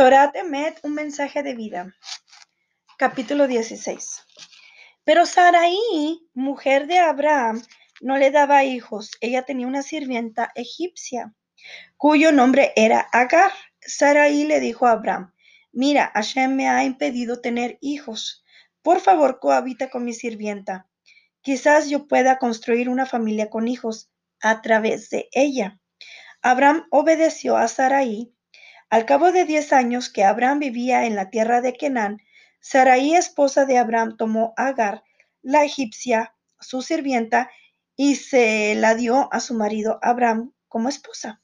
Torah Temet, un mensaje de vida. Capítulo 16. Pero Sarai, mujer de Abraham, no le daba hijos. Ella tenía una sirvienta egipcia, cuyo nombre era Agar. Sarai le dijo a Abraham, mira, Hashem me ha impedido tener hijos. Por favor, cohabita con mi sirvienta. Quizás yo pueda construir una familia con hijos a través de ella. Abraham obedeció a Sarai al cabo de diez años que Abraham vivía en la tierra de Canaán, Sarai, esposa de Abraham, tomó a Agar, la egipcia, su sirvienta, y se la dio a su marido Abraham como esposa.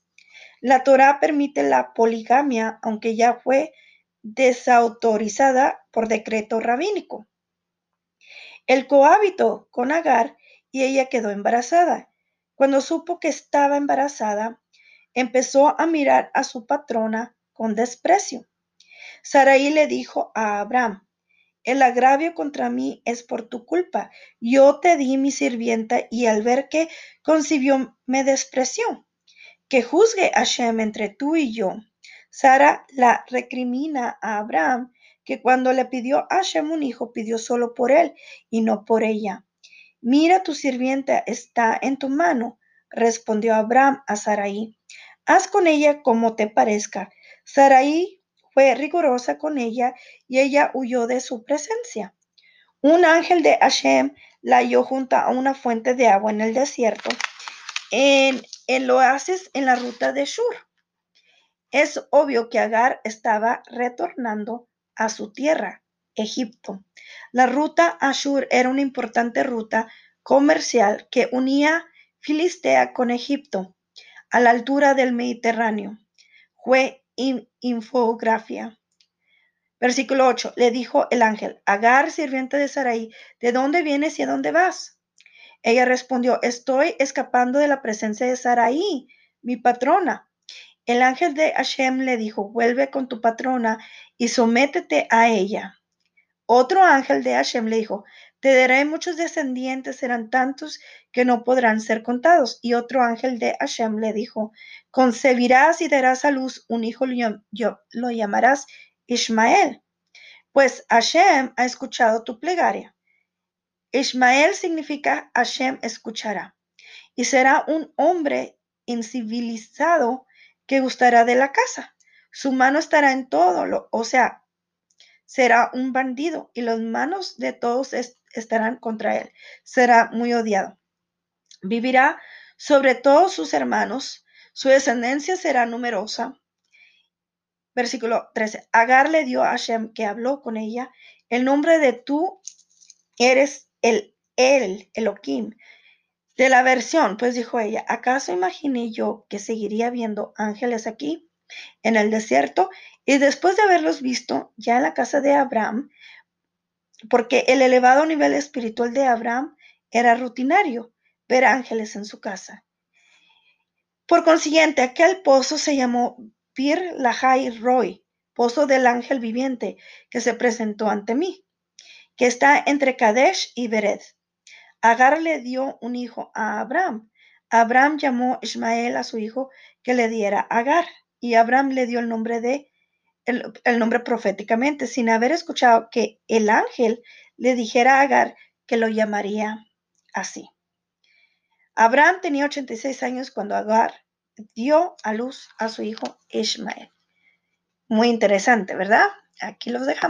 La Torá permite la poligamia, aunque ya fue desautorizada por decreto rabínico. El cohábito con Agar y ella quedó embarazada. Cuando supo que estaba embarazada, empezó a mirar a su patrona con desprecio. Sarai le dijo a Abraham, el agravio contra mí es por tu culpa. Yo te di mi sirvienta y al ver que concibió me despreció. Que juzgue Hashem entre tú y yo. Sara la recrimina a Abraham que cuando le pidió a Hashem un hijo pidió solo por él y no por ella. Mira, tu sirvienta está en tu mano, respondió Abraham a Sarai. Haz con ella como te parezca. Sarai fue rigurosa con ella y ella huyó de su presencia. Un ángel de Hashem la halló junto a una fuente de agua en el desierto, en el oasis en la ruta de Shur. Es obvio que Agar estaba retornando a su tierra, Egipto. La ruta a Shur era una importante ruta comercial que unía Filistea con Egipto, a la altura del Mediterráneo. Fue infografía. Versículo 8. Le dijo el ángel, Agar, sirviente de Sarai, ¿de dónde vienes y a dónde vas? Ella respondió, estoy escapando de la presencia de Sarai, mi patrona. El ángel de Hashem le dijo, vuelve con tu patrona y sométete a ella. Otro ángel de Hashem le dijo, te daré muchos descendientes, serán tantos que no podrán ser contados. Y otro ángel de Hashem le dijo, concebirás y darás a luz un hijo, lo llamarás Ismael, pues Hashem ha escuchado tu plegaria. Ismael significa Hashem escuchará, y será un hombre incivilizado que gustará de la casa. Su mano estará en todo, lo, o sea, será un bandido y las manos de todos estarán contra él. Será muy odiado. Vivirá sobre todos sus hermanos. Su descendencia será numerosa. Versículo 13. Agar le dio a Hashem que habló con ella el nombre de tú eres el el Elohim. De la versión, pues dijo ella, ¿acaso imaginé yo que seguiría viendo ángeles aquí en el desierto y después de haberlos visto ya en la casa de Abraham, porque el elevado nivel espiritual de Abraham era rutinario, ver ángeles en su casa. Por consiguiente, aquel pozo se llamó Pir Lahai Roy, pozo del ángel viviente que se presentó ante mí, que está entre Kadesh y Bered. Agar le dio un hijo a Abraham. Abraham llamó Ismael a su hijo que le diera Agar, y Abraham le dio el nombre de el, nombre proféticamente, sin haber escuchado que el ángel le dijera a Agar que lo llamaría así. Abraham tenía 86 años cuando Agar dio a luz a su hijo Ismael. Muy interesante, ¿verdad? Aquí los dejamos.